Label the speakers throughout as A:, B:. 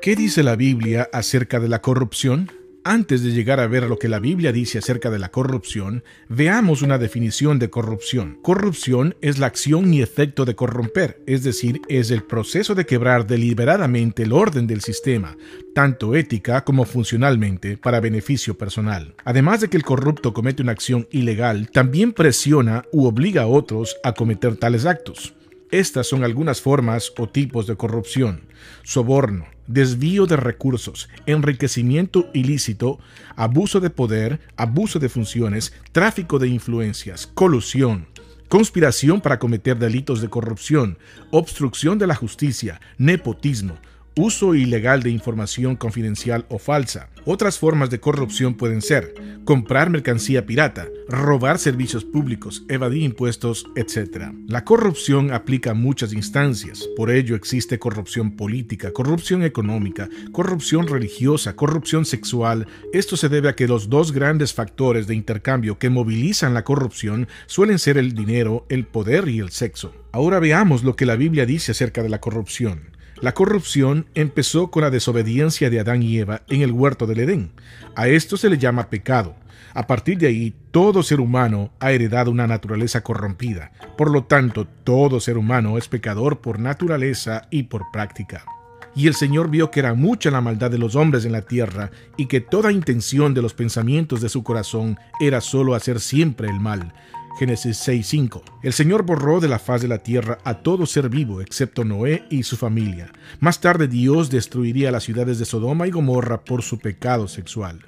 A: ¿Qué dice la Biblia acerca de la corrupción? Antes de llegar a ver lo que la Biblia dice acerca de la corrupción, veamos una definición de corrupción. Corrupción es la acción y efecto de corromper, es decir, es el proceso de quebrar deliberadamente el orden del sistema, tanto ética como funcionalmente, para beneficio personal. Además de que el corrupto comete una acción ilegal, también presiona u obliga a otros a cometer tales actos. Estas son algunas formas o tipos de corrupción. Soborno, desvío de recursos, enriquecimiento ilícito, abuso de poder, abuso de funciones, tráfico de influencias, colusión, conspiración para cometer delitos de corrupción, obstrucción de la justicia, nepotismo, uso ilegal de información confidencial o falsa. Otras formas de corrupción pueden ser comprar mercancía pirata, robar servicios públicos, evadir impuestos, etc. La corrupción aplica a muchas instancias, por ello existe corrupción política, corrupción económica, corrupción religiosa, corrupción sexual. Esto se debe a que los dos grandes factores de intercambio que movilizan la corrupción suelen ser el dinero, el poder y el sexo. Ahora veamos lo que la Biblia dice acerca de la corrupción. La corrupción empezó con la desobediencia de Adán y Eva en el huerto del Edén. A esto se le llama pecado. A partir de ahí, todo ser humano ha heredado una naturaleza corrompida. Por lo tanto, todo ser humano es pecador por naturaleza y por práctica. Y el Señor vio que era mucha la maldad de los hombres en la tierra y que toda intención de los pensamientos de su corazón era solo hacer siempre el mal. Génesis 6:5. El Señor borró de la faz de la tierra a todo ser vivo, excepto Noé y su familia. Más tarde Dios destruiría las ciudades de Sodoma y Gomorra por su pecado sexual.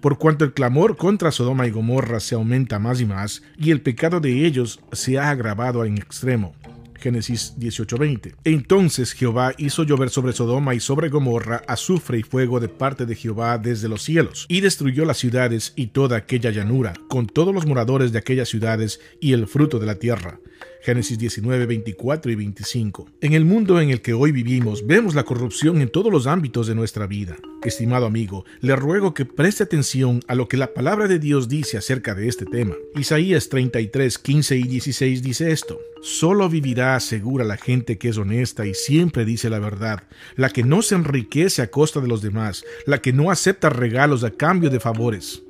A: Por cuanto el clamor contra Sodoma y Gomorra se aumenta más y más, y el pecado de ellos se ha agravado en extremo, Génesis 18:20. Entonces Jehová hizo llover sobre Sodoma y sobre Gomorra azufre y fuego de parte de Jehová desde los cielos, y destruyó las ciudades y toda aquella llanura, con todos los moradores de aquellas ciudades y el fruto de la tierra. Génesis 19, 24 y 25. En el mundo en el que hoy vivimos vemos la corrupción en todos los ámbitos de nuestra vida. Estimado amigo, le ruego que preste atención a lo que la palabra de Dios dice acerca de este tema. Isaías 33, 15 y 16 dice esto. Solo vivirá segura la gente que es honesta y siempre dice la verdad, la que no se enriquece a costa de los demás, la que no acepta regalos a cambio de favores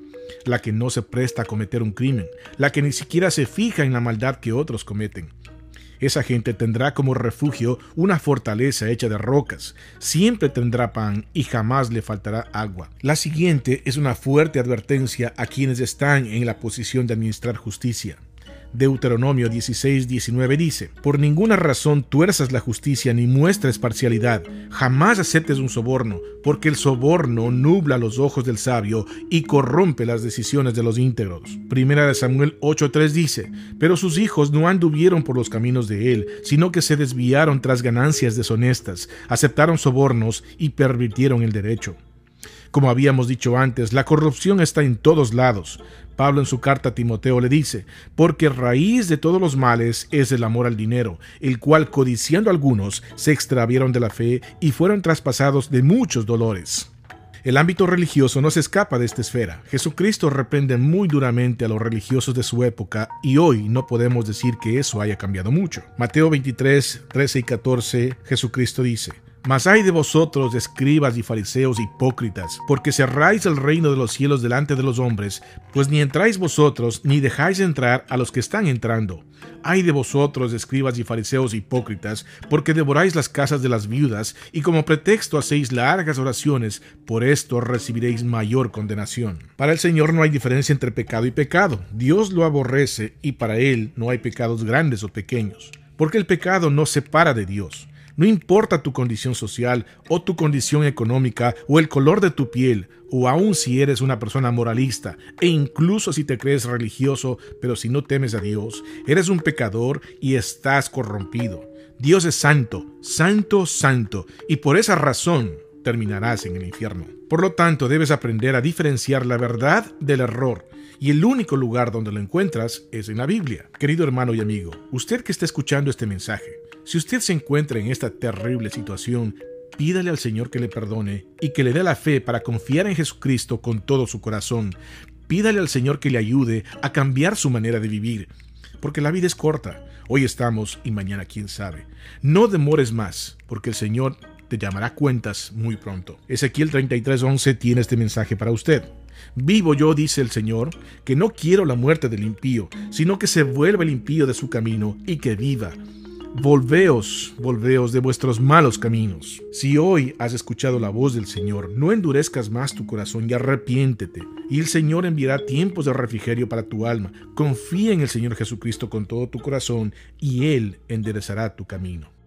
A: la que no se presta a cometer un crimen, la que ni siquiera se fija en la maldad que otros cometen. Esa gente tendrá como refugio una fortaleza hecha de rocas, siempre tendrá pan y jamás le faltará agua. La siguiente es una fuerte advertencia a quienes están en la posición de administrar justicia. Deuteronomio 16, 19 dice, Por ninguna razón tuerzas la justicia ni muestres parcialidad, jamás aceptes un soborno, porque el soborno nubla los ojos del sabio y corrompe las decisiones de los íntegros. Primera de Samuel 8.3 dice, Pero sus hijos no anduvieron por los caminos de él, sino que se desviaron tras ganancias deshonestas, aceptaron sobornos y pervirtieron el derecho. Como habíamos dicho antes, la corrupción está en todos lados. Pablo en su carta a Timoteo le dice, porque raíz de todos los males es el amor al dinero, el cual codiciando algunos se extravieron de la fe y fueron traspasados de muchos dolores. El ámbito religioso no se escapa de esta esfera. Jesucristo reprende muy duramente a los religiosos de su época y hoy no podemos decir que eso haya cambiado mucho. Mateo 23, 13 y 14, Jesucristo dice, mas hay de vosotros, escribas y fariseos hipócritas, porque cerráis el reino de los cielos delante de los hombres, pues ni entráis vosotros, ni dejáis entrar a los que están entrando. Hay de vosotros, escribas y fariseos hipócritas, porque devoráis las casas de las viudas, y como pretexto hacéis largas oraciones, por esto recibiréis mayor condenación. Para el Señor no hay diferencia entre pecado y pecado. Dios lo aborrece, y para Él no hay pecados grandes o pequeños, porque el pecado no separa de Dios. No importa tu condición social o tu condición económica o el color de tu piel o aun si eres una persona moralista e incluso si te crees religioso pero si no temes a Dios, eres un pecador y estás corrompido. Dios es santo, santo, santo y por esa razón terminarás en el infierno. Por lo tanto, debes aprender a diferenciar la verdad del error y el único lugar donde lo encuentras es en la Biblia. Querido hermano y amigo, usted que está escuchando este mensaje, si usted se encuentra en esta terrible situación, pídale al Señor que le perdone y que le dé la fe para confiar en Jesucristo con todo su corazón. Pídale al Señor que le ayude a cambiar su manera de vivir, porque la vida es corta. Hoy estamos y mañana quién sabe. No demores más, porque el Señor te llamará cuentas muy pronto. Ezequiel 33:11 tiene este mensaje para usted. Vivo yo, dice el Señor, que no quiero la muerte del impío, sino que se vuelva el impío de su camino y que viva. Volveos, volveos de vuestros malos caminos. Si hoy has escuchado la voz del Señor, no endurezcas más tu corazón y arrepiéntete. Y el Señor enviará tiempos de refrigerio para tu alma. Confía en el Señor Jesucristo con todo tu corazón y Él enderezará tu camino.